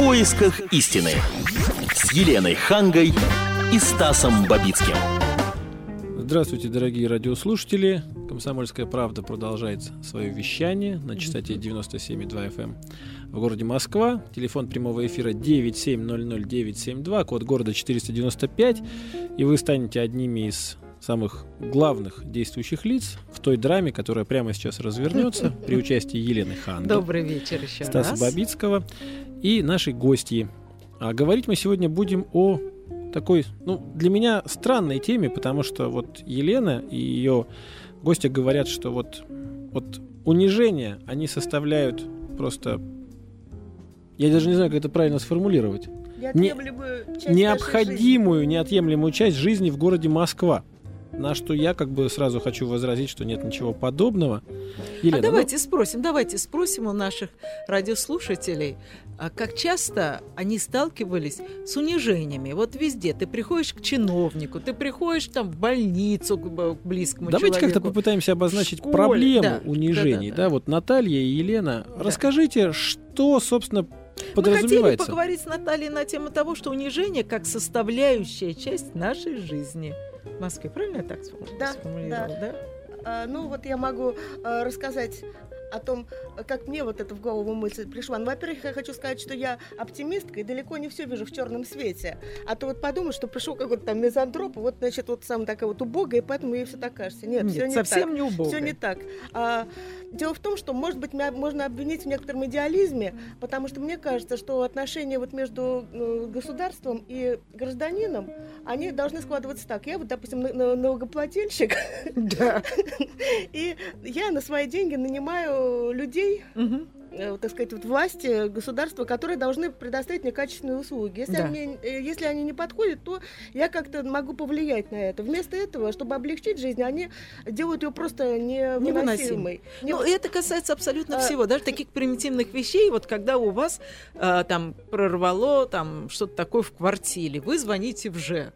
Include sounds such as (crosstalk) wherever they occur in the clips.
поисках истины с Еленой Хангой и Стасом Бабицким. Здравствуйте, дорогие радиослушатели. Комсомольская правда продолжает свое вещание на частоте 97,2 FM эм в городе Москва. Телефон прямого эфира 9700972, код города 495. И вы станете одними из самых главных действующих лиц в той драме, которая прямо сейчас развернется (laughs) при участии Елены Хан. Добрый вечер еще Стаса раз. Бабицкого и нашей гости. А говорить мы сегодня будем о такой, ну, для меня странной теме, потому что вот Елена и ее гости говорят, что вот, вот унижения, они составляют просто... Я даже не знаю, как это правильно сформулировать. Не, необходимую, неотъемлемую часть жизни в городе Москва. На что я как бы сразу хочу возразить, что нет ничего подобного. Елена, а давайте ну... спросим, давайте спросим у наших радиослушателей, а как часто они сталкивались с унижениями. Вот везде ты приходишь к чиновнику, ты приходишь там в больницу к близкому Давайте человеку. как-то попытаемся обозначить школе, проблему да, унижений. Да, да, да. да, вот Наталья и Елена, да. расскажите, что, собственно, подразумевается. Мы хотели поговорить с Натальей на тему того, что унижение как составляющая часть нашей жизни Москве. Правильно я так сформулировала? Да, да. да? Ну вот я могу а, рассказать о том, как мне вот это в голову мысль пришла. Ну, во-первых, я хочу сказать, что я оптимистка и далеко не все вижу в черном свете. А то вот подумаю, что пришел какой-то там мизантроп, вот, значит, вот сам такая вот убогая, и поэтому ей все так кажется. Нет, Нет все не совсем так. не убогая. Все не так. А, дело в том, что, может быть, меня можно обвинить в некотором идеализме, потому что мне кажется, что отношения вот между э, государством и гражданином, они должны складываться так. Я вот, допустим, налогоплательщик, да. (laughs) и я на свои деньги нанимаю людей, угу. так сказать, вот власти, государства, которые должны предоставить мне качественные услуги. Если, да. они, э, если они не подходят, то я как-то могу повлиять на это. Вместо этого, чтобы облегчить жизнь, они делают ее просто невыносимой. Не... Ну, это касается абсолютно а... всего, даже таких примитивных вещей. Вот когда у вас а, там прорвало там что-то такое в квартире, вы звоните в ЖЭК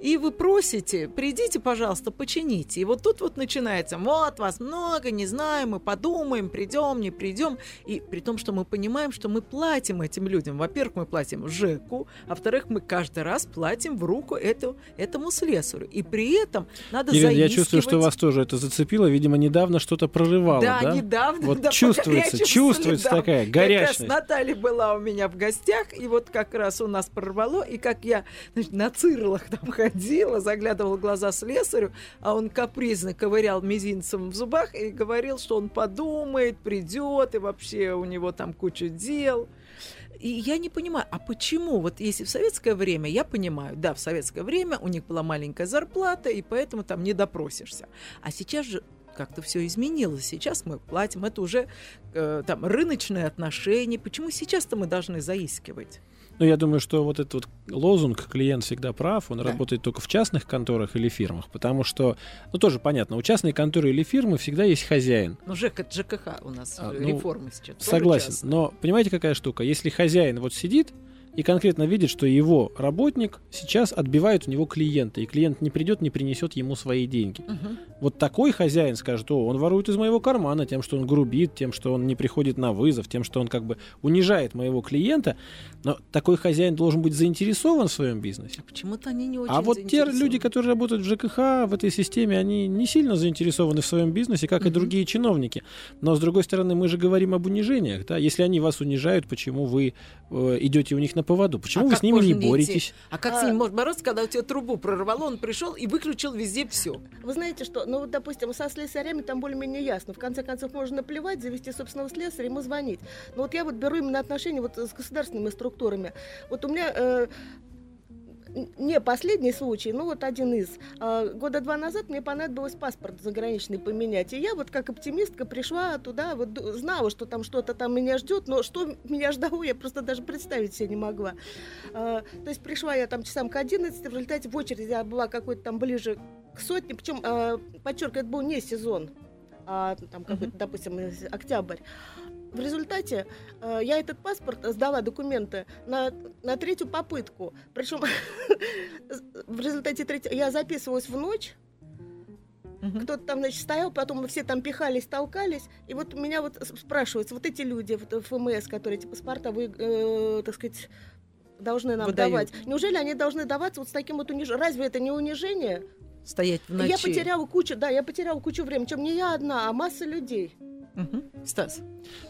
и вы просите, придите, пожалуйста, почините. И вот тут вот начинается, вот вас много, не знаю, мы подумаем, придем, не придем. И при том, что мы понимаем, что мы платим этим людям. Во-первых, мы платим ЖЭКу, а во-вторых, мы каждый раз платим в руку эту, этому слесарю. И при этом надо Ирина, заискивать... я чувствую, что вас тоже это зацепило. Видимо, недавно что-то прорывало, да? Да, недавно. Вот да, (laughs) чувствуется, чувствуется такая горячность. Как раз Наталья была у меня в гостях, и вот как раз у нас прорвало, и как я значит, на цирлах там ходила, ходила, заглядывала в глаза слесарю, а он капризно ковырял мизинцем в зубах и говорил, что он подумает, придет, и вообще у него там куча дел. И я не понимаю, а почему? Вот если в советское время, я понимаю, да, в советское время у них была маленькая зарплата, и поэтому там не допросишься. А сейчас же как-то все изменилось. Сейчас мы платим, это уже э, там рыночные отношения. Почему сейчас-то мы должны заискивать? Ну, я думаю, что вот этот вот лозунг «клиент всегда прав», он да. работает только в частных конторах или фирмах, потому что, ну, тоже понятно, у частной конторы или фирмы всегда есть хозяин. Ну, ЖК, ЖКХ у нас а, ну, реформы сейчас. Согласен, но понимаете, какая штука? Если хозяин вот сидит, и конкретно видит, что его работник сейчас отбивает у него клиента, и клиент не придет, не принесет ему свои деньги. Угу. Вот такой хозяин скажет, о, он ворует из моего кармана тем, что он грубит, тем, что он не приходит на вызов, тем, что он как бы унижает моего клиента, но такой хозяин должен быть заинтересован в своем бизнесе. А почему-то они не очень А вот те люди, которые работают в ЖКХ, в этой системе, они не сильно заинтересованы в своем бизнесе, как угу. и другие чиновники. Но, с другой стороны, мы же говорим об унижениях. Да? Если они вас унижают, почему вы э, идете у них на поводу. Почему а вы с ними не боретесь? А как а... с ними можно бороться, когда у тебя трубу прорвало, он пришел и выключил везде все? Вы знаете что, ну вот, допустим, со слесарями там более-менее ясно. В конце концов, можно наплевать, завести собственного слесаря, ему звонить. Но вот я вот беру именно отношения вот с государственными структурами. Вот у меня э, не последний случай, ну вот один из. А, года два назад мне понадобилось паспорт заграничный поменять. И я вот как оптимистка пришла туда, вот знала, что там что-то там меня ждет, но что меня ждало, я просто даже представить себе не могла. А, то есть пришла я там часам к 11, в результате в очереди я была какой-то там ближе к сотне, причем, а, подчеркиваю, это был не сезон, а, там какой-то, допустим, октябрь. В результате э, я этот паспорт сдала документы на, на третью попытку. Причем (laughs) в результате третьей я записывалась в ночь. Мгм. Кто-то там, значит, стоял, потом мы все там пихались, толкались. И вот меня вот спрашивают, вот эти люди в ФМС, которые эти паспорта, вы, э, так сказать, должны нам Выдают. давать. Неужели они должны даваться вот с таким вот унижением? Разве это не унижение? Стоять в ночи. Я потеряла кучу, да, я потеряла кучу времени. Чем не я одна, а масса людей. Мгм. Стас.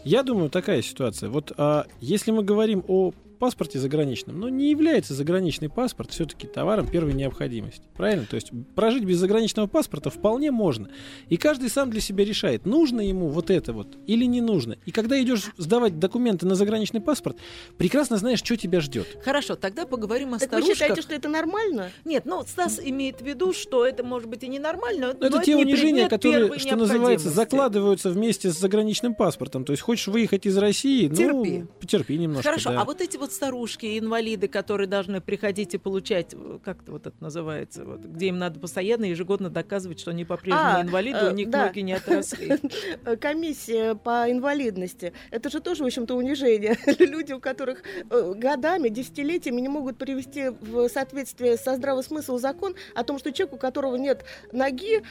Я думаю, такая ситуация. Вот а, если мы говорим о паспорте заграничном, но не является заграничный паспорт все-таки товаром первой необходимости. Правильно? То есть прожить без заграничного паспорта вполне можно. И каждый сам для себя решает, нужно ему вот это вот или не нужно. И когда идешь сдавать документы на заграничный паспорт, прекрасно знаешь, что тебя ждет. Хорошо, тогда поговорим о Так вы старушках. считаете, что это нормально? Нет, ну Стас имеет в виду, что это может быть и ненормально, Но это те не унижения, которые, что называется, закладываются вместе с заграничным паспортом. То есть хочешь выехать из России, Терпи. ну, потерпи немножко. Хорошо, да. а вот эти вот старушки, инвалиды, которые должны приходить и получать, э, как это вот это называется, вот, где им надо постоянно ежегодно доказывать, что они по-прежнему А, инвалиды, э, у них да. ноги не отросли. (laughs) Э, Комиссия по инвалидности. Это же тоже, в общем-то, унижение. (laughs) Люди, у которых годами, десятилетиями не могут привести в соответствие со здравым смыслом закон о том, что человек, у которого нет ноги,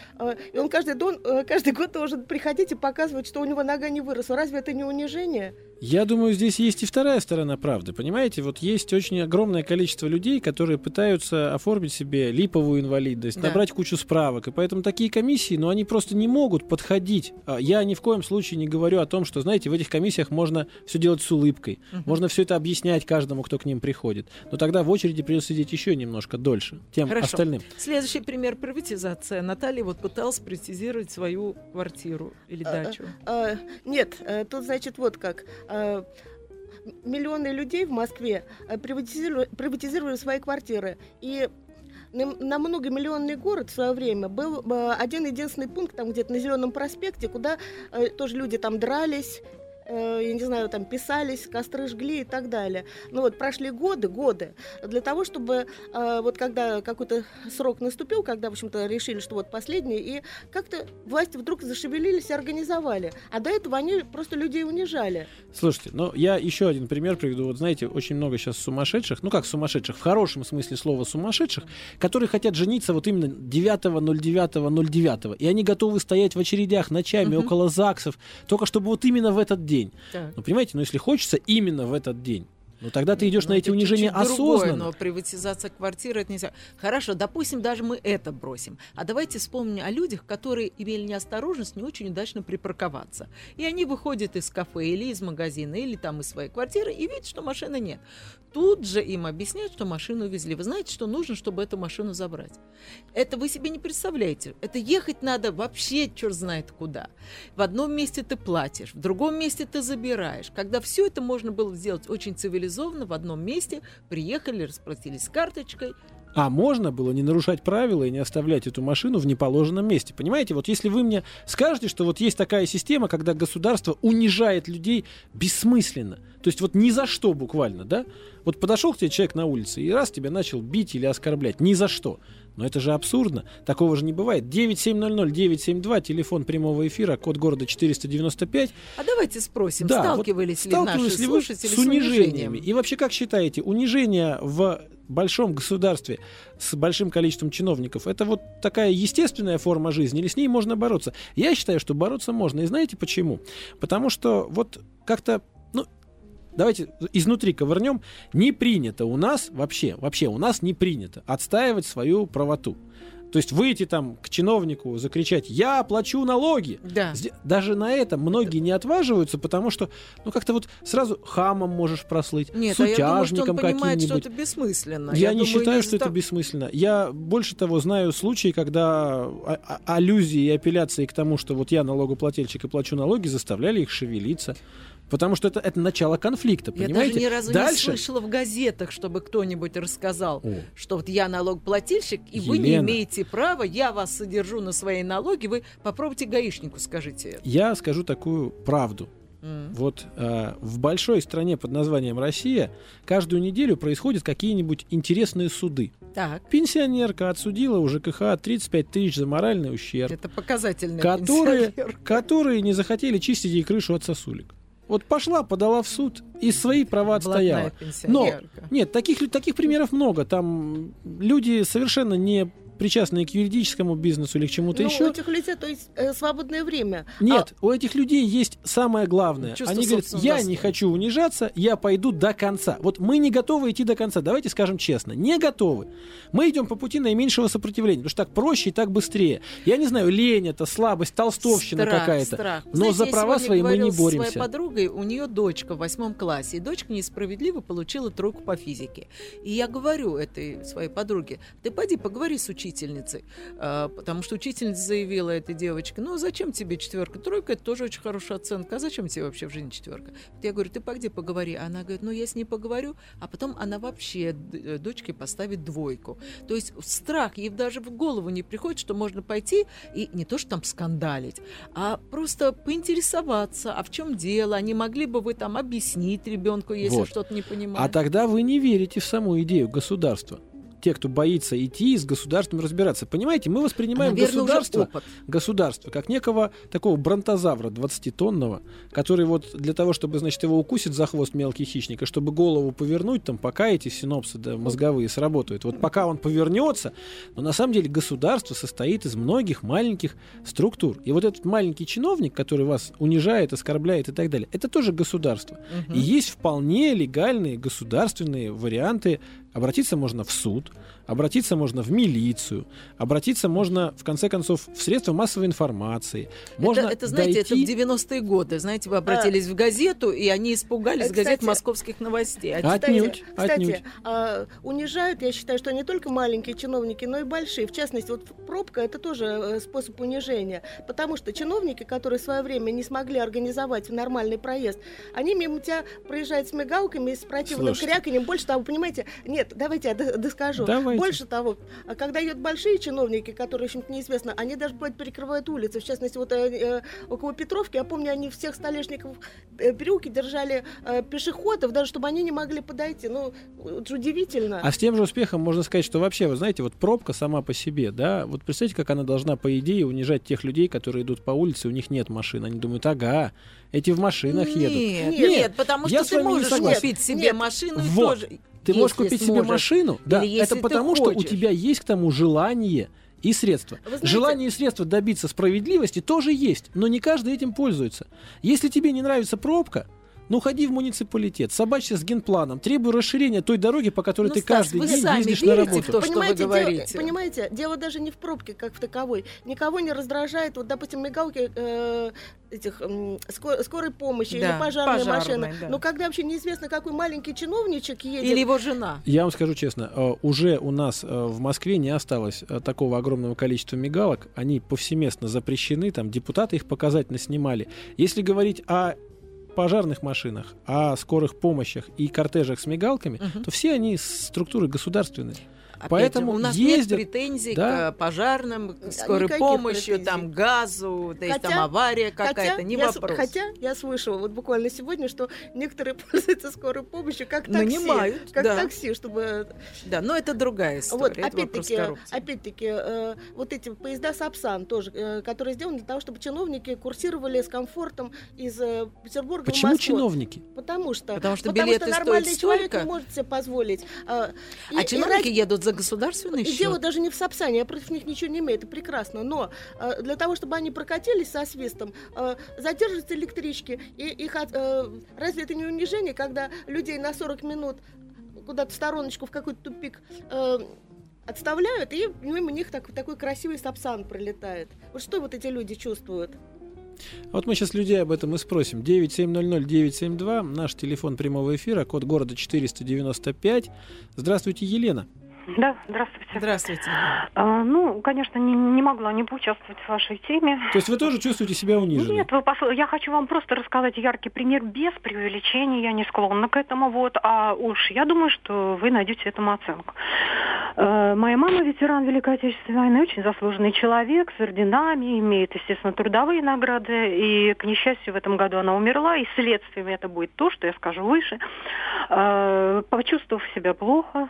и он каждый, дон- каждый год должен приходить и показывать, что у него нога не выросла. Разве это не унижение? Я думаю, здесь есть и вторая сторона правды. Понимаете, вот есть очень огромное количество людей, которые пытаются оформить себе липовую инвалидность, Да. набрать кучу справок. И поэтому такие комиссии, ну, они просто не могут подходить. А Я ни в коем случае не говорю о том, что, знаете, в этих комиссиях можно все делать с улыбкой. Мгм. Можно все это объяснять каждому, кто к ним приходит. Но тогда в очереди придется сидеть еще немножко дольше, тем Хорошо. остальным. Следующий пример приватизация. Наталья вот пыталась приватизировать свою квартиру или А, дачу. А, нет, э, тут, значит, вот как. М- миллионы людей в Москве э, приватизировали, приватизировали свои квартиры. И на, многомиллионный город в свое время был э, один единственный пункт, там где-то на Зеленом проспекте, куда э, тоже люди там дрались, э, я не знаю, там писались, костры жгли и так далее. Ну вот прошли годы, годы, для того, чтобы э, вот когда какой-то срок наступил, когда, в общем-то, решили, что вот последний, и как-то власти вдруг зашевелились и организовали. А до этого они просто людей унижали. Слушайте, ну я еще один пример приведу. Вот знаете, очень много сейчас сумасшедших, ну как сумасшедших, в хорошем смысле слова сумасшедших, которые хотят жениться вот именно 9.09.09. И они готовы стоять в очередях ночами Мгм. около ЗАГСов, только чтобы вот именно в этот день. Так. Ну понимаете, ну если хочется именно в этот день, ну тогда ты идешь Ну, на эти это унижения чуть-чуть другое, осознанно. но приватизация квартиры это нельзя. Хорошо, допустим, даже мы это бросим. А давайте вспомним о людях, которые имели неосторожность не очень удачно припарковаться. И они выходят из кафе или из магазина, или там из своей квартиры и видят, что машины нет. Тут же им объясняют, что машину увезли. Вы знаете, что нужно, чтобы эту машину забрать? Это вы себе не представляете. Это ехать надо вообще черт знает куда. В одном месте ты платишь, в другом месте ты забираешь. Когда все это можно было сделать очень цивилизованно, в одном месте приехали, расплатились с карточкой. А можно было не нарушать правила и не оставлять эту машину в неположенном месте. Понимаете, вот если вы мне скажете, что вот есть такая система, когда государство унижает людей бессмысленно, то есть вот ни за что буквально, да? Вот подошел к тебе человек на улице и раз тебя начал бить или оскорблять, ни за что. Но это же абсурдно. Такого же не бывает. 9700-972, телефон прямого эфира, код города 495. А давайте спросим, Да, вот сталкивались ли сталкивались наши ли вы слушатели с унижениями? И вообще, как считаете, унижение в большом государстве с большим количеством чиновников, это вот такая естественная форма жизни, или с ней можно бороться? Я считаю, что бороться можно. И знаете почему? Потому что вот как-то, давайте изнутри ковырнем, не принято у нас вообще, вообще у нас не принято отстаивать свою правоту. То есть выйти там к чиновнику, закричать «Я плачу налоги!» Да. Даже на это многие не отваживаются, потому что, ну, как-то вот сразу хамом можешь прослыть, Нет, а я думаю, что он сутяжником понимает, что это бессмысленно. Я, не думаю, считаю, что это бессмысленно. Я больше того знаю случаи, когда а- а- аллюзии и апелляции к тому, что вот я налогоплательщик и плачу налоги, заставляли их шевелиться. Потому что это, это начало конфликта, Я понимаете? даже ни разу не Дальше... слышала в газетах, чтобы кто-нибудь рассказал, О, что вот я налогоплательщик, и вы не Елена. имеете права, я вас содержу на свои налоги, вы попробуйте гаишнику скажите это. я скажу такую правду. Вот э, в большой стране под названием Россия каждую неделю происходят какие-нибудь интересные суды. Так, Пенсионерка отсудила у ЖКХ 35 тысяч за моральный ущерб, это показательный которые, которые не захотели чистить ей крышу от сосулек. Вот пошла, подала в суд и свои права отстояла. пенсионерка. Нет, таких, таких примеров много. Там люди совершенно не причастные к юридическому бизнесу или к чему-то Ну, еще. у этих людей, то есть э, свободное время. Нет, у этих людей есть самое главное. Чувство Они говорят, я не хочу унижаться, я пойду до конца. Вот мы не готовы идти до конца. Давайте скажем честно, не готовы. Мы идем по пути наименьшего сопротивления, потому что так проще и так быстрее. Я не знаю, лень это, слабость, толстовщина какая-то. Но Знаете, за права свои мы не боремся. своей подругой, у нее дочка в восьмом классе, и дочка несправедливо получила тройку по физике. И я говорю этой своей подруге, ты пойди поговори с учительницей, А, потому что учительница заявила этой девочке, ну зачем тебе четверка, тройка, это тоже очень хорошая оценка, а зачем тебе вообще в жизни четверка? Я говорю, ты пойди поговори. Она говорит, ну я с ней поговорю, а потом она вообще э, дочке поставит двойку. То есть страх, ей даже в голову не приходит, что можно пойти и не то, что там скандалить, а просто поинтересоваться, а в чем дело, а не могли бы вы там объяснить ребенку, если Вот. что-то не А понимает. тогда вы не верите в саму идею государства. Те, кто боится идти с государством разбираться. Понимаете, мы воспринимаем Наверное, государство, государство как некого такого бронтозавра 20-тонного, который вот для того, чтобы, значит, его укусит за хвост мелкий хищник, и чтобы голову повернуть, там, пока эти синопсы да, мозговые сработают. Вот пока он повернется, но на самом деле государство состоит из многих маленьких структур. И вот этот маленький чиновник, который вас унижает, оскорбляет и так далее, это тоже государство. Мгм. И есть вполне легальные государственные варианты. Обратиться можно в суд, обратиться можно в милицию, обратиться можно, в конце концов, в средства массовой информации. Можно это, это, знаете, дойти- это в 90-е годы. Знаете, вы обратились в газету, и они испугались Э, газет кстати, московских новостей. А А Отнюдь, кстати, отнюдь. кстати, а, унижают, я считаю, что не только маленькие чиновники, но и большие. В частности, вот пробка это тоже э, способ унижения. Потому что чиновники, которые в свое время не смогли организовать нормальный проезд, они мимо тебя проезжают с мигалками, с противным Слушайте. кряканьем. Больше того, понимаете, нет, давайте я доскажу. Давайте. Больше того, а когда идут большие чиновники, которые, в общем-то, неизвестно, они даже бывает перекрывают улицы. В частности, вот э, э, около Петровки, я помню, они всех столешников э, переулки держали э, пешеходов, даже чтобы они не могли подойти. Ну, это же удивительно. А с тем же успехом можно сказать, что вообще, вы знаете, вот пробка сама по себе, да, вот представьте, как она должна, по идее, унижать тех людей, которые идут по улице, у них нет машин. Они думают, ага, эти в машинах едут. Нет, Нет, нет, потому я что с ты можешь купить себе Нет, машину и вот. тоже. Ты можешь купить себе сможешь. машину, да, это потому, что у тебя есть к тому желание и средства. Вы знаете- Желание и средства добиться справедливости тоже есть, но не каждый этим пользуется. Если тебе не нравится пробка, ну ходи в муниципалитет, собачься с генпланом, требуй расширения той дороги, по которой Ну, ты Стас, каждый день сами ездишь на работу. то, что вы понимаете, говорите. Дело, понимаете, дело даже не в пробке, как в таковой. Никого не раздражает, вот, допустим, мигалки э, этих м, ско- скорой помощи Да, или пожарные пожарной, машины. да. Но когда вообще неизвестно, какой маленький чиновничек едет. Или его жена. Я вам скажу честно, э, уже у нас э, в Москве не осталось э, такого огромного количества мигалок. Они повсеместно запрещены, там депутаты их показательно снимали. Если говорить о пожарных машинах, о скорых помощях и кортежах с мигалками, Мгм. то все они структуры государственные. Опять Поэтому у нас ездят- нет претензий да. к пожарным, к скорой Никаких помощи, претензий. там газу, да есть Хотя- там авария какая-то, не я, с- вопрос. хотя я слышала вот буквально сегодня, что некоторые (laughs) пользуются скорой помощью как такси. Нанимают, как да. такси, чтобы Да, но это другая история. Вот, опять-таки, опять-таки, э, вот эти поезда Сапсан тоже, э, которые сделаны для того, чтобы чиновники курсировали с комфортом из э, Петербурга в Почему Москву. чиновники? Потому что, Потому что билеты стоят нормальный человек столько. не может себе позволить. А, и- А и чиновники ради- едут за государственный и дело счет. даже не в Сапсане, я против них ничего не имею, это прекрасно. Но э, для того, чтобы они прокатились со свистом, э, задерживаются электрички. И их э, разве это не унижение, когда людей на 40 минут куда-то в стороночку, в какой-то тупик э, отставляют, и мимо них так- такой красивый сапсан пролетает. Вот что вот эти люди чувствуют? Вот мы сейчас людей об этом и спросим. 9700-972, наш телефон прямого эфира, код города 495. Здравствуйте, Елена. Да, здравствуйте. Здравствуйте. А, ну, конечно, не, не могла не поучаствовать в вашей теме. То есть вы тоже чувствуете себя униженной? Нет, вы посл- я хочу вам просто рассказать яркий пример без преувеличения, я не склонна к этому, вот, а уж я думаю, что вы найдете этому оценку. Э, Моя мама ветеран Великой Отечественной войны, очень заслуженный человек, с орденами, имеет, естественно, трудовые награды, и, к несчастью, в этом году она умерла, и следствием это будет то, что я скажу выше. Э, Почувствовав себя плохо,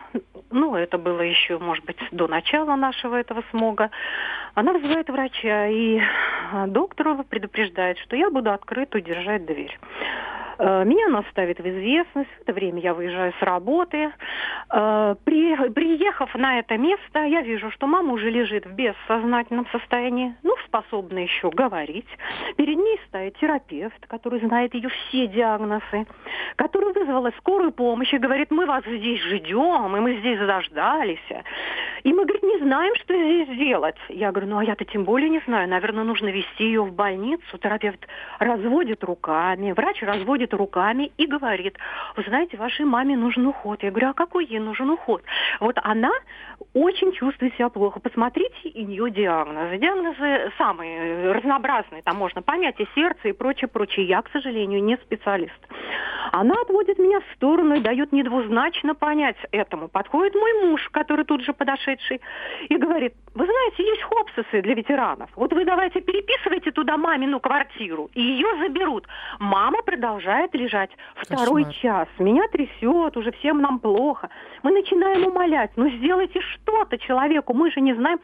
ну, это было еще, может быть, до начала нашего этого смога, она вызывает врача, и а, доктор предупреждает, что я буду открыто держать дверь. Э, меня она ставит в известность. В это время я выезжаю с работы. Э, при, приехав на это место, я вижу, что мама уже лежит в бессознательном состоянии, ну, способна еще говорить. Перед ней стоит терапевт, который знает ее все диагнозы, который вызвала скорую помощь и говорит, мы вас здесь ждем, и мы здесь заждались. И мы, говорит, не знаем, что здесь делать. Я говорю, ну, а я-то тем более не знаю. Наверное, нужно вести ее в больницу. Терапевт разводит руками, врач разводит руками и говорит, вы знаете, вашей маме нужен уход. Я говорю, а какой ей нужен уход? Вот она очень чувствует себя плохо. Посмотрите и нее диагнозы. Диагнозы самые разнообразные. Там можно понять и сердце, и прочее, прочее. Я, к сожалению, не специалист. Она отводит меня в сторону и дает недвузначно понять этому. Подходит мой муж, который тут же подошедший, и говорит, вы знаете, есть хопсисы для ветеранов. Вот вы давайте переписывайте туда мамину квартиру, и ее заберут. Мама продолжает лежать. Второй Кошмар. час. Меня трясет, уже всем нам плохо. Мы начинаем умолять, ну сделайте что-то человеку, мы же не знаем.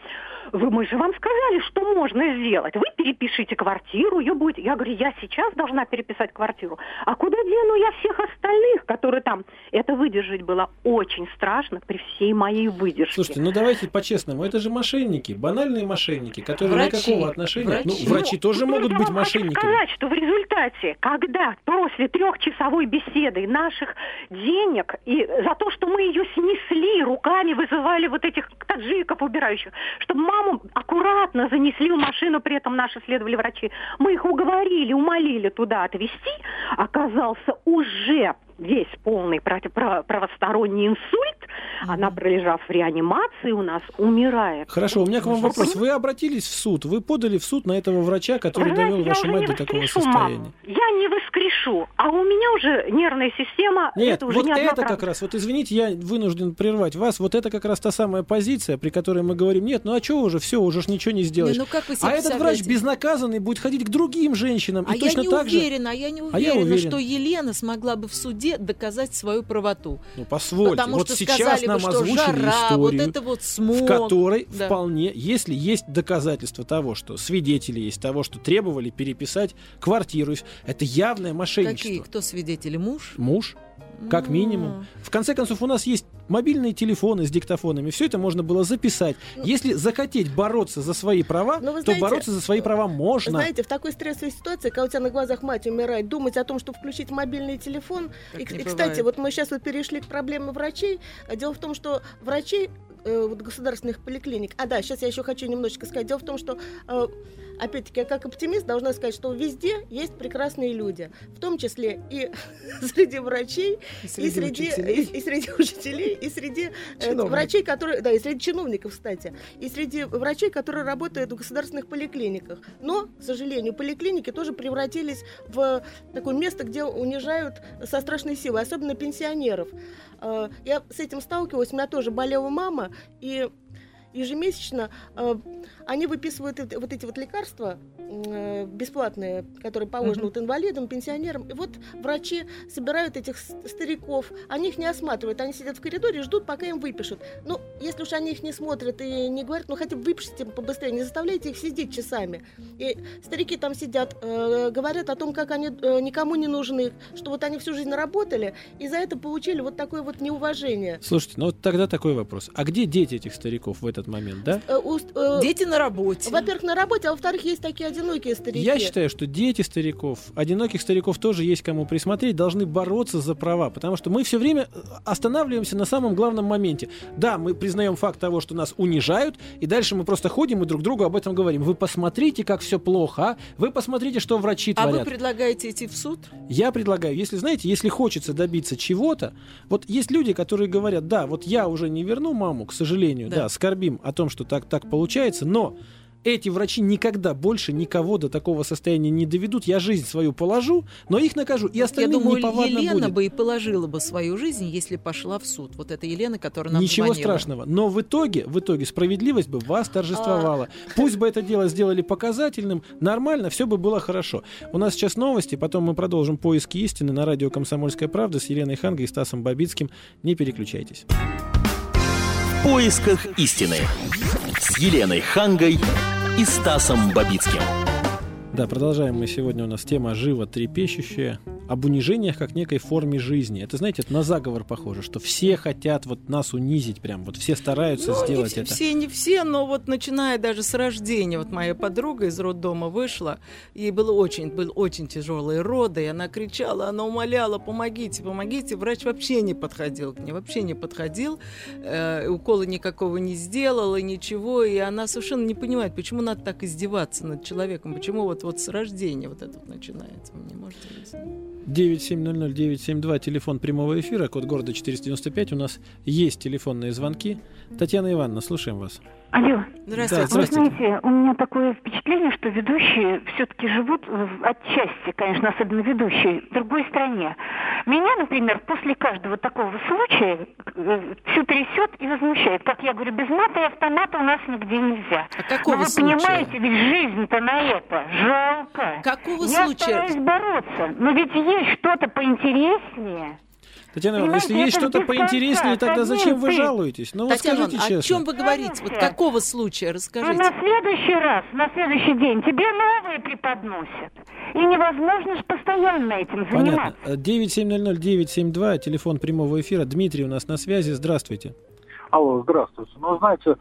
Вы, мы же вам сказали, что можно сделать. Вы перепишите квартиру, ее будет... Я говорю, я сейчас должна переписать квартиру. А куда дену я всех остальных, которые там? Это выдержать было очень страшно при всей моей выдержке. Слушайте, ну давайте по-честному, это же мошенники, банальные мошенники, которые Врачи. никакого отношения... Врачи. Ну, врачи тоже Ну, могут я быть вам хочу мошенниками. сказать, что в результате, когда после трехчасовой беседы наших денег и за то, что мы ее снесли руками, вызывали вот этих таджиков убирающих, чтобы маму аккуратно занесли в машину, при этом наши следовали врачи, мы их уговорили, умолили туда отвезти, оказался уже весь полный правосторонний инсульт, она, пролежав в реанимации, у нас умирает. Хорошо, у меня к вам вопрос. Вы обратились в суд, вы подали в суд на этого врача, который знаете, довел вашу мать не до такого состояния. маму. Я не воскрешу, а у меня уже нервная система. Нет, это уже вот это неоднократно. как раз, вот извините, я вынужден прервать вас, вот это как раз та самая позиция, при которой мы говорим, нет, ну а что уже, все, уже ж ничего не сделаешь. Не, ну как вы себе а этот врач безнаказанно будет ходить к другим женщинам А и я точно не так же... уверена, а я не А я уверена, уверен. что Елена смогла бы в суде доказать свою правоту. Ну, позвольте, Потому вот что сейчас сказали нам бы, что озвучили жара, историю, вот это вот смог. в которой Да. вполне, если есть доказательства того, что свидетели есть того, что требовали переписать квартиру, это явное мошенничество. Какие? Кто свидетели? Муж? Муж, как Ну, минимум. В конце концов, у нас есть мобильные телефоны с диктофонами. Все это можно было записать. Если захотеть бороться за свои права, Ну, то знаете, бороться за свои права можно. Знаете, в такой стрессовой ситуации, когда у тебя на глазах мать умирает, думать о том, что включить мобильный телефон. И, и, кстати, вот мы сейчас вот перешли к проблеме врачей. Дело в том, что врачей э, вот государственных поликлиник. А да, сейчас я еще хочу немножечко сказать. Дело в том, что э, опять-таки, я как оптимист должна сказать, что везде есть прекрасные люди, в том числе и (laughs) среди врачей, И и среди учителей. и, и среди учителей, и среди э, врачей, которые, да, и среди чиновников, кстати, и среди врачей, которые работают в государственных поликлиниках. Но, к сожалению, поликлиники тоже превратились в такое место, где унижают со страшной силой, особенно пенсионеров. Э, Я с этим сталкивалась, у меня тоже болела мама, и ежемесячно э, они выписывают вот эти вот лекарства э, бесплатные, которые положены Мгм. вот инвалидам, пенсионерам. И вот врачи собирают этих стариков, они их не осматривают, они сидят в коридоре и ждут, пока им выпишут. Ну, если уж они их не смотрят и не говорят, ну хотя бы выпишите побыстрее, не заставляйте их сидеть часами. И старики там сидят, э, говорят о том, как они э, никому не нужны, что вот они всю жизнь работали, и за это получили вот такое вот неуважение. Слушайте, ну вот тогда такой вопрос. А где дети этих стариков в этот момент, да? Э, у э, Дети на работе. Во-первых, на работе, а во-вторых, есть такие одинокие старики. Я считаю, что дети стариков, одиноких стариков тоже есть кому присмотреть, должны бороться за права, потому что мы все время э, останавливаемся на самом главном моменте. Да, мы признаем факт того, что нас унижают, и дальше мы просто ходим и друг другу об этом говорим. Вы посмотрите, как все плохо, а? Вы посмотрите, что врачи А вы творят. предлагаете идти в суд? Я предлагаю, если, знаете, если хочется добиться чего-то, вот есть люди, которые говорят, да, вот я уже не верну маму, к сожалению, Да. да, скорбим о том, что так, так получается, но эти врачи никогда больше никого до такого состояния не доведут. Я жизнь свою положу, но их накажу, и Я остальным думаю, неповадно Елена будет. бы и положила бы свою жизнь, если пошла в суд. Вот это Елена, которая нам Ничего звонила. страшного. Но в итоге, в итоге справедливость бы вас торжествовала. Пусть бы это дело сделали показательным, нормально, все бы было хорошо. У нас сейчас новости, потом мы продолжим поиски истины на радио «Комсомольская правда» с Еленой Хангой и Стасом Бабицким. Не переключайтесь. В поисках истины с Еленой Хангой и Стасом Бабицким. Да, продолжаем мы сегодня. У нас тема живо трепещущая. Об унижениях как некой форме жизни. Это, знаете, это на заговор похоже, что все хотят вот нас унизить прям, вот все стараются Ну, не сделать все, это. все, не все, но вот начиная даже с рождения, вот моя подруга из роддома вышла, ей было очень, был очень тяжелые роды, и она кричала, она умоляла, помогите, помогите. Врач вообще не подходил к ней, вообще не подходил, э, укола никакого не сделала, ничего, и она совершенно не понимает, почему надо так издеваться над человеком, почему вот, вот с рождения вот это вот начинается. Вы не можете объяснить? 9700972, телефон прямого эфира, код города 495. У нас есть телефонные звонки. Татьяна Ивановна, слушаем вас. Алло. Здравствуйте. Да, Вы здравствуйте. знаете, у меня такое впечатление, что ведущие все-таки живут в- отчасти, конечно, особенно ведущие, в другой стране. Меня, например, после каждого такого случая все трясет и возмущает. Как я говорю, без мата и автомата у нас нигде нельзя. А какого Но вы случая? понимаете, ведь жизнь-то на это жалко. Какого я случая? стараюсь бороться, но ведь есть что-то поинтереснее. Татьяна Ивановна, если Понимаете, есть что-то поинтереснее, тогда зачем вы жалуетесь? Ну вот Татьяна скажите Ивановна, о честно. чем вы говорите? Вот какого случая? А Расскажите. на следующий раз, на следующий день тебе новые преподносят. И невозможно же постоянно этим заниматься. Понятно. Э, 9700972, телефон прямого эфира. Дмитрий у нас на связи. Здравствуйте. Алло, здравствуйте. Ну, знаете,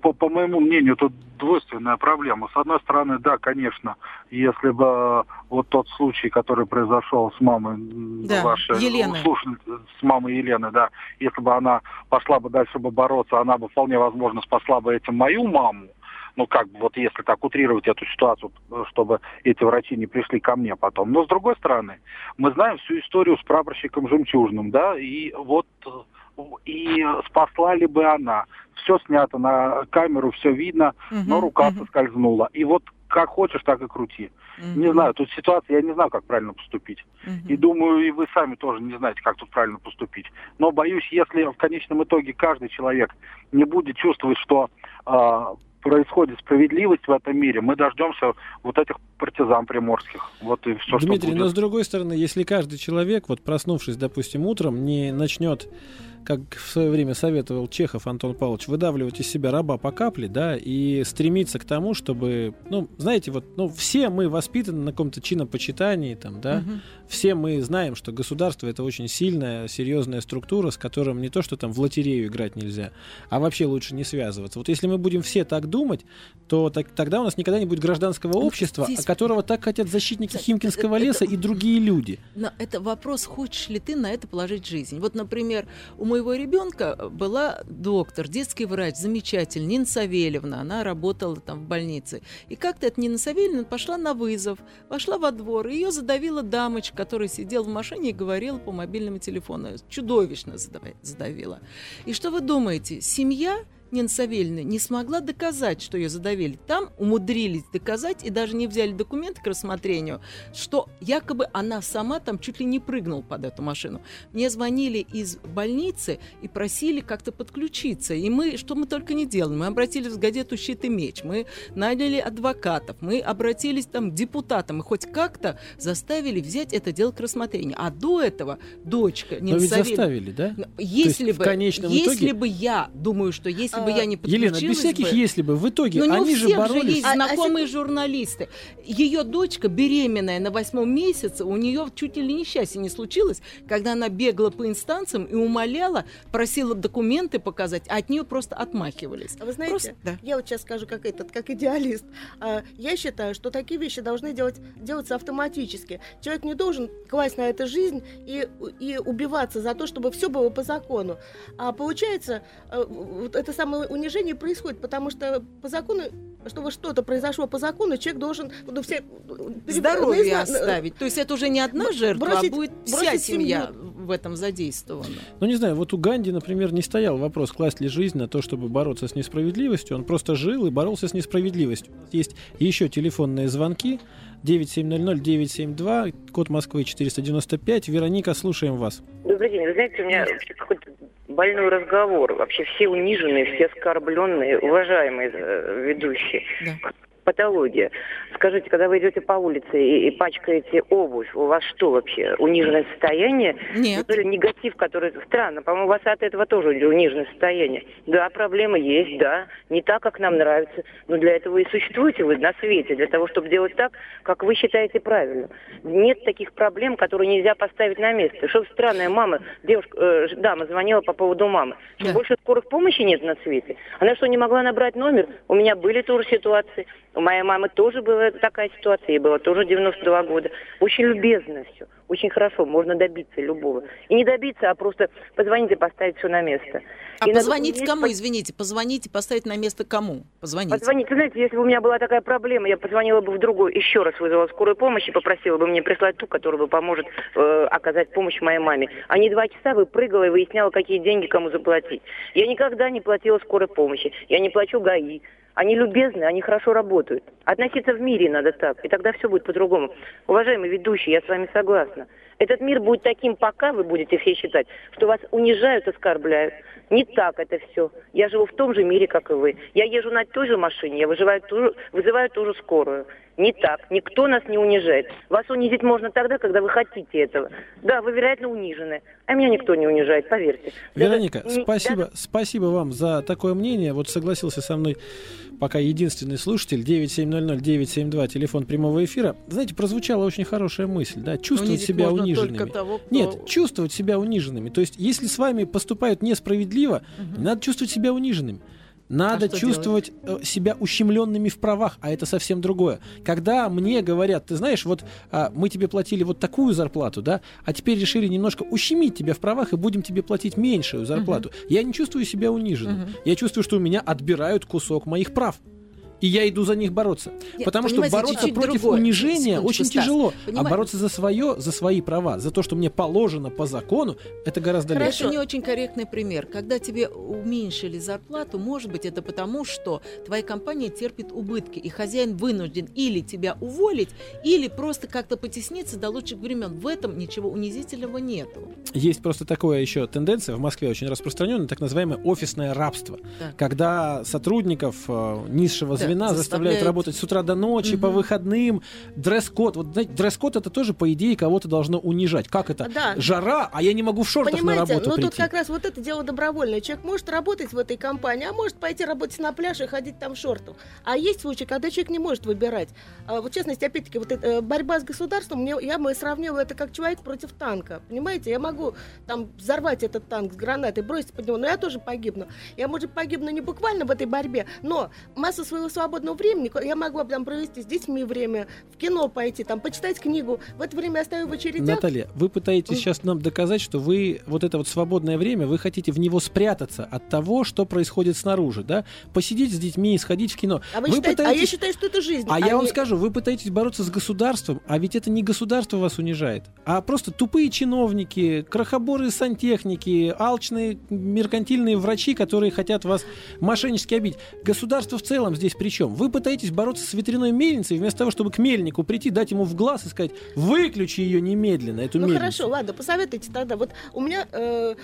по, по моему мнению, тут двойственная проблема. С одной стороны, да, конечно, если бы вот тот случай, который произошел с мамой Да, вашей, Елены. слушательницы, с мамой Елены, да, если бы она пошла бы дальше бы бороться, она бы вполне возможно спасла бы этим мою маму. Ну, как бы, вот если так утрировать эту ситуацию, чтобы эти врачи не пришли ко мне потом. Но, с другой стороны, мы знаем всю историю с прапорщиком Жемчужным, да, и вот э, и спасла ли бы она. Все снято на камеру, все видно, но Мгм, рука мгм, соскользнула. И вот как хочешь, так и крути. мгм, Не знаю, тут ситуация, я не знаю, как правильно поступить. мгм. И думаю, и вы сами тоже не знаете, как тут правильно поступить. Но боюсь, если в конечном итоге каждый человек не будет чувствовать, что а, происходит справедливость в этом мире, мы дождемся вот этих партизан приморских. Вот и все, Дмитрий, что но с другой стороны, если каждый человек, вот проснувшись, допустим, утром, не начнет, как в свое время советовал Чехов Антон Павлович, выдавливать из себя раба по капле, да, и стремиться к тому, чтобы, ну, знаете, вот, ну, все мы воспитаны на каком-то чинопочитании, там, да, Мгм. все мы знаем, что государство это очень сильная, серьезная структура, с которым не то, что там в лотерею играть нельзя, а вообще лучше не связываться. Вот если мы будем все так думать, то так- тогда у нас никогда не будет гражданского Ну, общества, здесь- о которого так хотят защитники Химкинского это- леса и другие люди. Но это вопрос, хочешь ли ты на это положить жизнь. Вот, например, у моего ребенка была доктор, детский врач, замечательный, Нина Савельевна. Она работала там в больнице. И как-то эта Нина Савельевна пошла на вызов, вошла во двор, ее задавила дамочка, которая сидела в машине и говорила по мобильному телефону. Чудовищно задавила. И что вы думаете, семья Нина Савельевна не смогла доказать, что ее задавили. Там умудрились доказать и даже не взяли документы к рассмотрению, что якобы она сама там чуть ли не прыгнула под эту машину. Мне звонили из больницы и просили как-то подключиться. И мы, что мы только не делали, мы обратились в газету «Щит и меч», мы наняли адвокатов, мы обратились там к депутатам и хоть как-то заставили взять это дело к рассмотрению. А до этого дочка Но Нина ведь Савельевна- заставили, да? Если есть в бы, конечном если итоге- бы я, думаю, что если бы А, я не подключилась Елена, без всяких бы, если бы, в итоге но не они у же всех боролись. есть А- а знакомые сек- журналисты. Ее дочка, беременная на восьмом месяце, у нее чуть ли несчастье не случилось, когда она бегала по инстанциям и умоляла, просила документы показать, а от нее просто отмахивались. А Вы знаете, Просто- да. я вот сейчас скажу как этот, как идеалист. А, Я считаю, что такие вещи должны делать, делаться автоматически. Человек не должен класть на это жизнь и, и убиваться за то, чтобы все было по закону. А получается, э, вот это самое унижение происходит, потому что по закону, чтобы что-то произошло по закону, человек должен ну, все, Здоровье наизна- оставить. То есть это уже не одна жертва, бросить- а будет вся семья в этом задействована. Ну, не знаю, вот у Ганди, например, не стоял вопрос, класть ли жизнь на то, чтобы бороться с несправедливостью. Он просто жил и боролся с несправедливостью. У нас есть еще телефонные звонки. 9700-972, код Москвы 495. Вероника, слушаем вас. Добрый день. Вы знаете, у меня вообще какой-то больной разговор. Вообще все униженные, все оскорбленные, уважаемые э, ведущие. Да. Патология. Скажите, когда вы идете по улице и, и пачкаете обувь, у вас что вообще, униженное состояние? Нет. Или негатив, который... Странно, по-моему, у вас от этого тоже униженное состояние. Да, проблемы есть, да, не так, как нам нравится, но для этого и существуете вы на свете, для того, чтобы делать так, как вы считаете правильно. Нет таких проблем, которые нельзя поставить на место. Что странная мама, девушка, э, дама звонила по поводу мамы. Что Да. больше скорых помощи нет на свете? Она что, не могла набрать номер? У меня были тоже ситуации. У моей мамы тоже была такая ситуация, ей было тоже 92 года. Очень любезно все, очень хорошо, можно добиться любого. И не добиться, а просто позвонить и поставить все на место. А И надо позвонить уметь кому, извините, позвоните, поставить на место кому? Позвоните. Позвоните. Знаете, если бы у меня была такая проблема, я позвонила бы в другую, еще раз вызвала скорую помощь и попросила бы мне прислать ту, которая бы поможет э, оказать помощь моей маме. А не два часа выпрыгала и выясняла, какие деньги кому заплатить. Я никогда не платила скорой помощи. Я не плачу ГАИ. Они любезны, они хорошо работают. Относиться в мире надо так, и тогда все будет по-другому. Уважаемый ведущий, я с вами согласна. Этот мир будет таким, пока вы будете все считать, что вас унижают, оскорбляют. Не так это все. Я живу в том же мире, как и вы. Я езжу на той же машине, я вызываю ту же, вызываю ту же скорую. Не так. Никто нас не унижает. Вас унизить можно тогда, когда вы хотите этого. Да, вы, вероятно, унижены. А меня никто не унижает, поверьте. Даже Вероника, не- спасибо, даже- спасибо вам за такое мнение. Вот согласился со мной пока единственный слушатель 9700-972, телефон прямого эфира. Знаете, прозвучала очень хорошая мысль, да, чувствовать Унизить себя можно униженными. того, кто- Нет, чувствовать себя униженными. То есть, если с вами поступают несправедливо, не надо чувствовать себя униженными. Надо А чувствовать э, себя ущемленными в правах, а это совсем другое. Когда мне говорят, ты знаешь, вот а, мы тебе платили вот такую зарплату, да, а теперь решили немножко ущемить тебя в правах и будем тебе платить меньшую зарплату. Я не чувствую себя униженным. Мгм. Я чувствую, что у меня отбирают кусок моих прав. И я иду за них бороться. Нет, Потому что понимаете, бороться чуть-чуть против другое. унижения Секундочку, очень Стас. тяжело. Понимаю. А бороться за свое, за свои права, за то, что мне положено по закону, это гораздо легче. Это не очень корректный пример. Когда тебе уменьшили зарплату, может быть, это потому, что твоя компания терпит убытки, и хозяин вынужден или тебя уволить, или просто как-то потесниться до лучших времен. В этом ничего унизительного нету. Есть просто такое еще тенденция в Москве очень распространенная, так называемое офисное рабство. Да. Когда сотрудников э, низшего Да, заставляют заставляют. работать с утра до ночи, по Мгм. выходным, дресс-код. Вот знаете, дресс-код это тоже, по идее, кого-то должно унижать. Как это? Да. Жара, а я не могу в шортах на Понимаете, работу ну прийти. тут как раз вот это дело добровольное. Человек может работать в этой компании, а может пойти работать на пляж и ходить там в шортах. А есть случаи, когда человек не может выбирать. А, вот в частности, опять-таки, вот эта э, борьба с государством, мне, я бы сравнила это как человек против танка. Понимаете, я могу там взорвать этот танк с гранатой, бросить под него, но я тоже погибну. Я, может, погибну не буквально в этой борьбе, но массу своего свободного времени я могла бы там провести с детьми время, в кино пойти, там, почитать книгу. В это время я стою в очередях. Наталья, вы пытаетесь сейчас нам доказать, что вы вот это вот свободное время, вы хотите в него спрятаться от того, что происходит снаружи, да? Посидеть с детьми, сходить в кино. А, вы Вы считаете, а я пытаетесь- считаю, что это жизнь. А я вам не- скажу, вы пытаетесь бороться с государством, а ведь это не государство вас унижает, а просто тупые чиновники, крохоборы сантехники, алчные меркантильные врачи, которые хотят вас мошеннически обидеть. Государство в целом здесь при чем? Вы пытаетесь бороться с ветряной мельницей, вместо того, чтобы к мельнику прийти, дать ему в глаз и сказать, выключи ее немедленно, эту Ну мельницу. хорошо, ладно, посоветуйте тогда. Вот у меня э,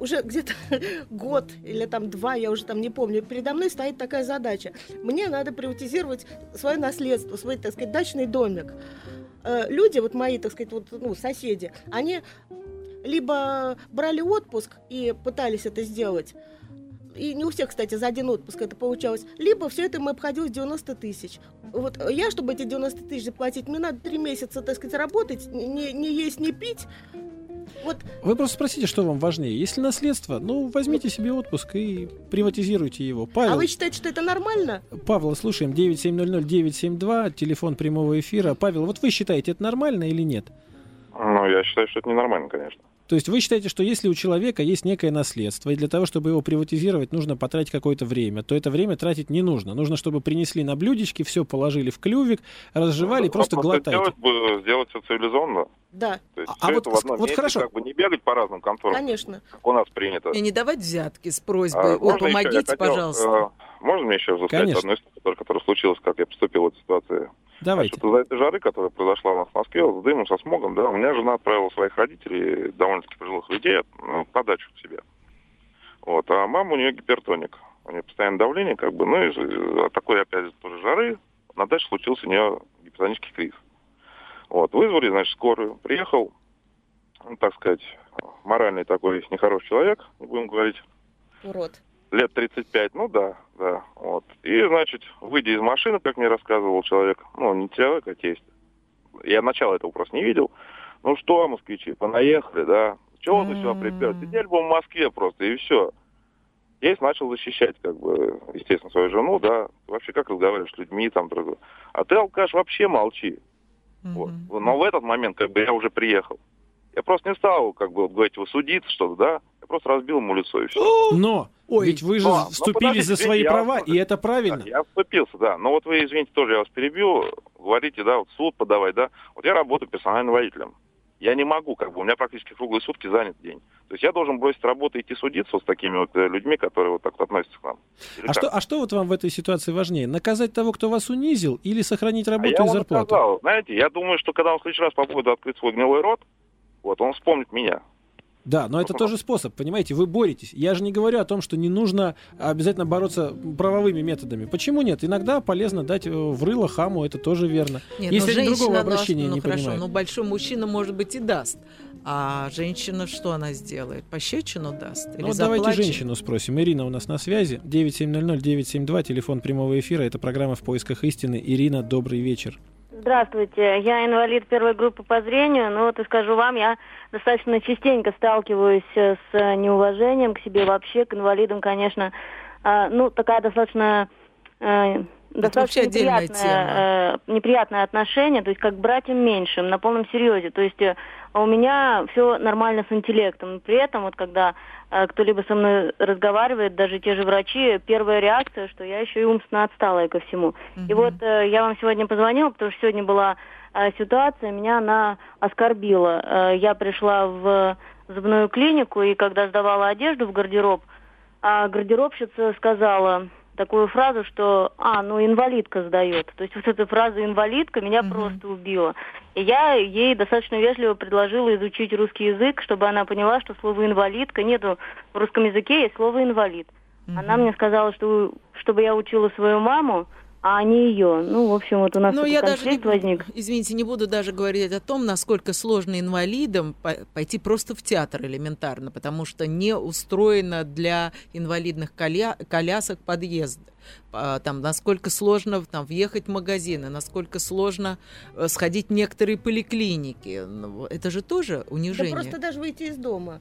уже где-то (laughs) год или там два, я уже там не помню, передо мной стоит такая задача. Мне надо приватизировать свое наследство, свой, так сказать, дачный домик. Э, люди, вот мои, так сказать, вот, ну, соседи, они либо брали отпуск и пытались это сделать, и не у всех, кстати, за один отпуск это получалось. Либо все это мы обходилось 90 тысяч. Вот я, чтобы эти 90 тысяч заплатить, мне надо три месяца, так сказать, работать, не, не есть, не пить. Вот Вы просто спросите, что вам важнее. Если наследство, ну, возьмите себе отпуск и приватизируйте его. Павел, А вы считаете, что это нормально? Павла, слушаем. 9700-972, телефон прямого эфира. Павел, вот вы считаете, это нормально или нет? Ну, я считаю, что это ненормально, конечно. То есть вы считаете, что если у человека есть некое наследство, и для того, чтобы его приватизировать, нужно потратить какое-то время, то это время тратить не нужно. Нужно, чтобы принесли на блюдечке, все положили в клювик, разжевали, и просто А глотайте. Сделать, бы- сделать все цивилизованно. Да, То есть А- а это вот в одном вот месте, хорошо. как бы не бегать по разным конторам, конечно. как у нас принято. И не давать взятки с А, просьбой, еще? Я помогите, хотел, пожалуйста. э, можно мне еще рассказать Конечно. одну историю, которая- случилась, как я поступил в этой ситуации? Давайте. Значит, из-за этой жары, которая произошла у нас в Москве, с дымом, со смогом, да, у меня жена отправила своих родителей, довольно-таки пожилых людей, ну, на дачу к себе. Вот, а мама у нее гипертоник. У нее постоянное давление, как бы, ну, и от такой, опять же, тоже жары, на даче случился у нее гипертонический криз. Вот, вызвали, значит, скорую. Приехал, ну, так сказать, моральный такой нехороший человек, не будем говорить, Урод. Лет 35, ну да, да, вот. И, значит, выйдя из машины, как мне рассказывал человек, ну, не человек, а тесть, я начала этого просто не видел, ну что, москвичи, понаехали, да, чего ты сюда припер? Сидели бы в Москве просто, и все. Тесть начал защищать, как бы, естественно, свою жену, да, вообще как разговариваешь с людьми, там, друг- а ты, алкаш, вообще молчи. Вот. Но в этот момент, как бы, я уже приехал. Я просто не стал, как бы, говорить, его судиться, что-то, да, я просто разбил ему лицо, и все. Но Ой. ведь вы же А, вступились за свои я права, вас- и это правильно. Да, я вступился, да. Но вот вы, извините, тоже я вас перебью. Говорите, да, вот суд подавать, да. Вот я работаю персональным водителем. Я не могу, как бы, у меня практически круглые сутки занят день. То есть я должен бросить работу и идти судиться вот с такими вот э, людьми, которые вот так вот относятся к нам. Или А как? что, а что вот вам в этой ситуации важнее? Наказать того, кто вас унизил, или сохранить А работу я и вам зарплату? сказал, знаете, я думаю, что когда он в следующий раз попробует открыть свой гнилой рот, вот, он вспомнит меня. Да, но это тоже способ, понимаете, вы боретесь. Я же не говорю о том, что не нужно обязательно бороться правовыми методами. Почему нет? Иногда полезно дать э, в рыло хаму, это тоже верно. Нет, Если ну, другого женщина, ну, а обращения ну, не хорошо, понимают. ну большой мужчина, может быть, и даст. А женщина что она сделает? Пощечину даст? Или Ну вот давайте заплачет? женщину спросим. Ирина у нас на связи. 9700-972, телефон прямого эфира. Это программа «В поисках истины». Ирина, добрый вечер. Здравствуйте, я инвалид первой группы по зрению, но вот и скажу вам, я достаточно частенько сталкиваюсь э, с э, неуважением к себе вообще, к инвалидам, конечно, А, ну, такая достаточно, достаточно вообще отдельная неприятное, э, неприятное отношение, то есть как к братьям меньшим, на полном серьезе, то есть э, у меня все нормально с интеллектом, но при этом вот когда э, кто-либо со мной разговаривает, даже те же врачи, первая реакция, что я еще и умственно отсталая ко всему. И вот э, я вам сегодня позвонила, потому что сегодня была э, ситуация, меня она оскорбила. Э, я пришла в зубную клинику, и когда сдавала одежду в гардероб, а гардеробщица сказала такую фразу, что «А, ну инвалидка сдает». То есть вот эта фраза «инвалидка» меня просто убила. И я ей достаточно вежливо предложила изучить русский язык, чтобы она поняла, что слово «инвалидка» нету в русском языке, есть слово «инвалид». Она мне сказала, что чтобы я учила свою маму, а не ее. Ну, в общем, вот у нас Ну, я даже не, конфликт возник. извините, не буду даже говорить о том, насколько сложно инвалидам по- пойти просто в театр элементарно, потому что не устроено для инвалидных коля- колясок подъезд. А, Там, насколько сложно там, въехать в магазины, насколько сложно э, сходить в некоторые поликлиники. Ну, Это же тоже Да унижение. просто даже выйти из дома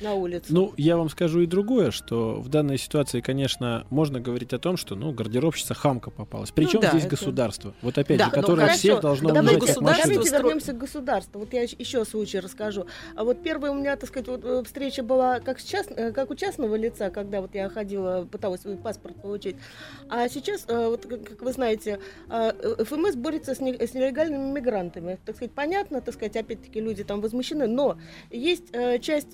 на улицу. Ну, я вам скажу и другое, что в данной ситуации, конечно, можно говорить о том, что, ну, гардеробщица хамка попалась. Причем да, здесь это- государство? Вот опять Да, же, ну, которое хорошо. всех должно ну, как машину. Давайте стро- вернемся к государству. Вот я еще случай расскажу. А вот первая у меня, так сказать, вот э, встреча была как, с част- э, как у частного лица, когда вот я ходила, пыталась свой паспорт получить. А сейчас, э, вот как вы знаете, ФМС борется с, не- с нелегальными мигрантами. Так сказать, понятно, так сказать, опять-таки люди там возмущены, но есть часть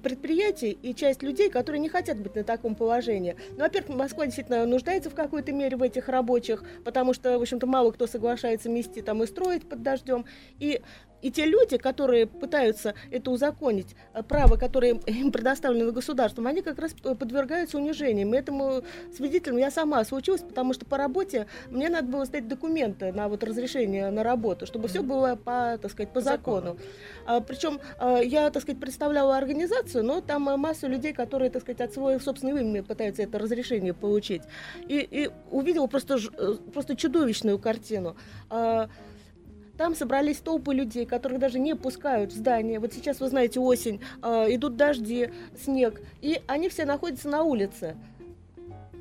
предприятий и часть людей, которые не хотят быть на таком положении. Ну, во-первых, Москва действительно нуждается в какой-то мере в этих рабочих, потому что, в общем-то, мало кто соглашается мести там и строить под дождем. И и те люди, которые пытаются это узаконить, э, право, которое им предоставлено государством, они как раз э, подвергаются унижениям. И этому свидетелем я сама случилась, потому что по работе мне надо было сдать документы на вот разрешение на работу, чтобы все было по, так сказать, по закону. А, причем а, я, так сказать, представляла организацию, но там масса людей, которые, так сказать, от своего собственного имени пытаются это разрешение получить. И, и увидела просто, э, просто чудовищную картину. А, там собрались толпы людей, которых даже не пускают в здание. Вот сейчас, вы знаете, осень, а, идут дожди, снег, и они все находятся на улице.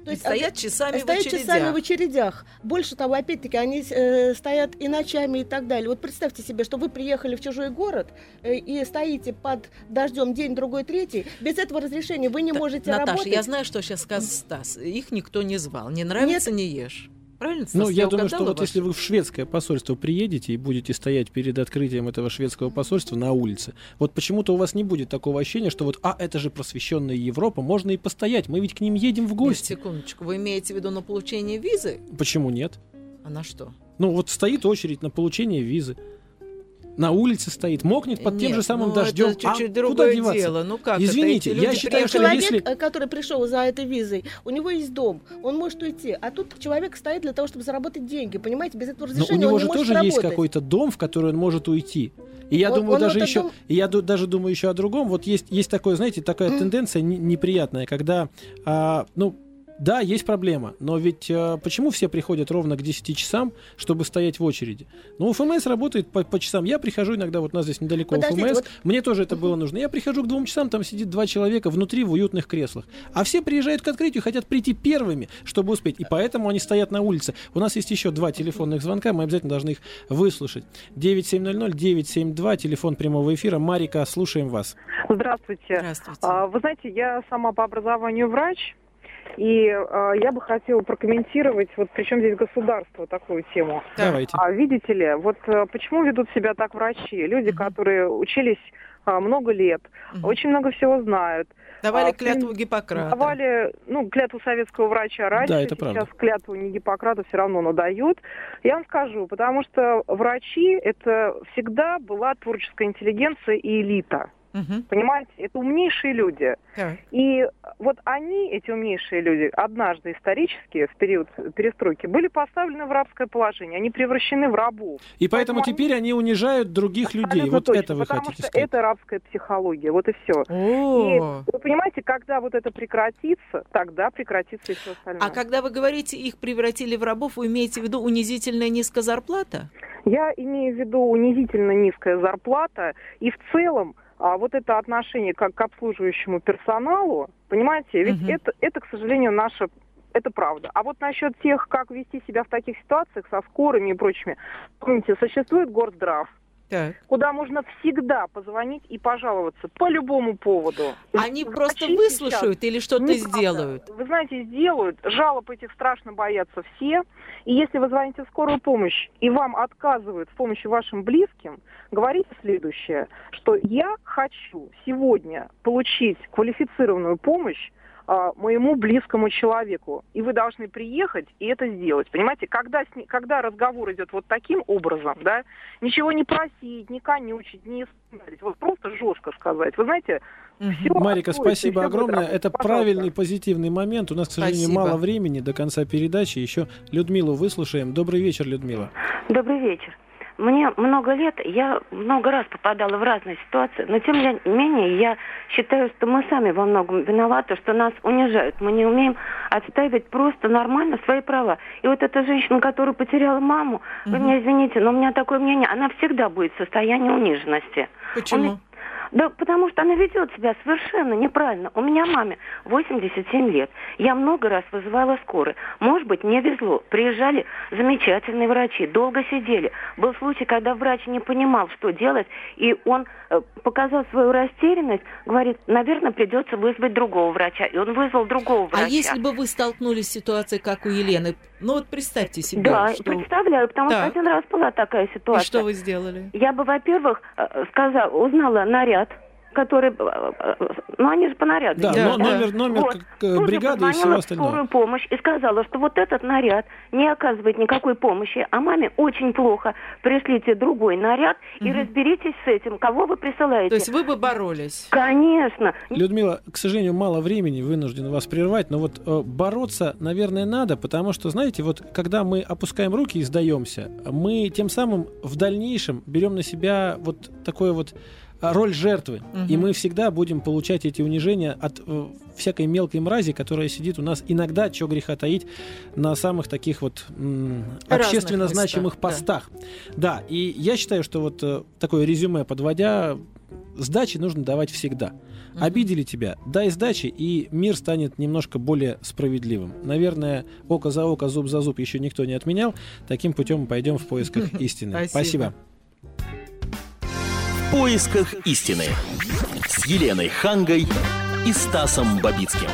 И стоят часами в стоят очередях. часами в очередях. Больше того, опять-таки, они э, стоят и ночами и так далее. Вот представьте себе, что вы приехали в чужой город э, и стоите под дождем день, другой, третий. Без этого разрешения вы не Та- можете Наташа, работать. я знаю, что сейчас скажет Стас. Их никто не звал. Не нравится, не ешь. Правильно? Ну, я думаю, что вот если вы в шведское посольство приедете и будете стоять перед открытием этого шведского посольства на улице, вот почему-то у вас не будет такого ощущения, что вот, а, это же просвещенная Европа, можно и постоять, мы ведь к ним едем в Нет, гости. секундочку. Вы имеете в виду на получение визы? Почему нет? А на что? Ну, вот стоит очередь на получение визы. На улице стоит, мокнет под тем Нет, же самым ну, дождем. Это чуть-чуть а куда другое деваться? дело. Ну как Извините, это? Эти я считаю, что Человек, если- э, который пришел за этой визой, у него есть дом, он может уйти, а тут человек стоит для того, чтобы заработать деньги, понимаете, без этого Но разрешения у него он же не может тоже есть работать. какой-то дом, в который он может уйти. И я Он- думаю, он даже еще, дом- и я ду- даже думаю еще о другом. Вот есть, есть такое, знаете, такая тенденция не- неприятная, когда, а, ну, да, есть проблема, но ведь а, почему все приходят ровно к 10 часам, чтобы стоять в очереди? Ну, ФМС работает по, по часам. Я прихожу иногда, вот у нас здесь недалеко Подождите, ФМС, вот- мне тоже это было нужно. Я прихожу к двум часам, там сидит два человека внутри в уютных креслах. А все приезжают к открытию, хотят прийти первыми, чтобы успеть. И поэтому они стоят на улице. У нас есть еще два телефонных звонка, мы обязательно должны их выслушать. 9700-972, телефон прямого эфира. Марика, слушаем вас. Здравствуйте. Здравствуйте. А, Вы знаете, я сама по образованию врач, и а, я бы хотела прокомментировать, вот причем здесь государство, такую тему. Давайте. А видите ли, вот а, почему ведут себя так врачи? Люди, Мгм. которые учились а, много лет, Мгм. очень много всего знают. Давали а, клятву Гиппократа. Давали, ну, клятву советского врача раньше, Да, это сейчас правда. клятву не Гиппократа все равно надают. Я вам скажу, потому что врачи это всегда была творческая интеллигенция и элита. Мгм. Понимаете, это умнейшие люди. Так. И вот они, эти умнейшие люди, однажды исторически, в период перестройки, были поставлены в рабское положение. Они превращены в рабов. И поэтому Поэтому теперь они унижают других людей. Вот точно, это вы потому хотите что сказать. это рабская психология. Вот и все. О. Вы понимаете, когда вот это прекратится, тогда прекратится и все остальное. А когда вы говорите, их превратили в рабов, вы имеете в виду унизительная низкая зарплата? Я имею в виду унизительно низкая зарплата и в целом а, вот это отношение как к обслуживающему персоналу, понимаете, ведь Мгм. это, это, к сожалению, наша это правда. А вот насчет тех, как вести себя в таких ситуациях со скорыми и прочими, помните, существует горздрав, Так. куда можно всегда позвонить и пожаловаться по любому поводу. Они Врачи просто выслушают или что-то сделают? Вы знаете, сделают. Жалоб этих страшно боятся все. И если вы звоните в скорую помощь, и вам отказывают в помощи вашим близким, говорите следующее, что я хочу сегодня получить квалифицированную помощь а, моему близкому человеку. И вы должны приехать и это сделать. Понимаете, когда, с ни- когда разговор идет вот таким образом, да, ничего не просить, не конючить, не исправить, вот просто жестко сказать. Вы знаете, все Марика, спасибо будет огромное. Это Пожалуйста. правильный позитивный момент. У нас, к сожалению, Спасибо. мало времени до конца передачи. Еще Людмилу выслушаем. Добрый вечер, Людмила. Добрый вечер. Мне много лет, я много раз попадала в разные ситуации, но тем не менее я считаю, что мы сами во многом виноваты, что нас унижают. Мы не умеем отстаивать просто нормально свои права. И вот эта женщина, которая потеряла маму, вы Мгм. меня извините, но у меня такое мнение, она всегда будет в состоянии униженности. Почему? Да потому что она ведет себя совершенно неправильно. У меня маме 87 лет. Я много раз вызывала скорую. Может быть, мне везло. Приезжали замечательные врачи, долго сидели. Был случай, когда врач не понимал, что делать, и он показал свою растерянность, говорит, наверное, придется вызвать другого врача. И он вызвал другого врача. А если бы вы столкнулись с ситуацией, как у Елены, ну вот представьте себе, Да, что... представляю, потому Так. что один раз была такая И ситуация. что вы сделали? Я бы, во-первых, э, сказала, узнала наряд, который... э, э, Ну, они же по наряду. Да. Да, но- да. номер, номер Вот. Тут же бригады и всего позвонила в остального. скорую помощь и сказала, что вот этот наряд не оказывает никакой помощи, а маме очень плохо. Пришлите другой наряд и Мгм. разберитесь с этим, кого вы присылаете. То есть вы бы боролись? Конечно. Людмила, к сожалению, мало времени, вынужден вас прервать, но вот э, бороться, наверное, надо, потому что, знаете, вот когда мы опускаем руки и сдаемся, мы тем самым в дальнейшем берем на себя вот такое вот роль жертвы, Мгм. и мы всегда будем получать эти унижения от э, всякой мелкой мрази, которая сидит у нас иногда, что греха таить, на самых таких вот м, общественно местах, значимых да. постах. Да, и я считаю, что вот э, такое резюме подводя, сдачи нужно давать всегда. Мгм. Обидели тебя, дай сдачи, и мир станет немножко более справедливым. Наверное, око за око, зуб за зуб еще никто не отменял. Таким путем мы пойдем в поисках (laughs) истины. Спасибо. В поисках истины с Еленой Хангой и Стасом Бабицким.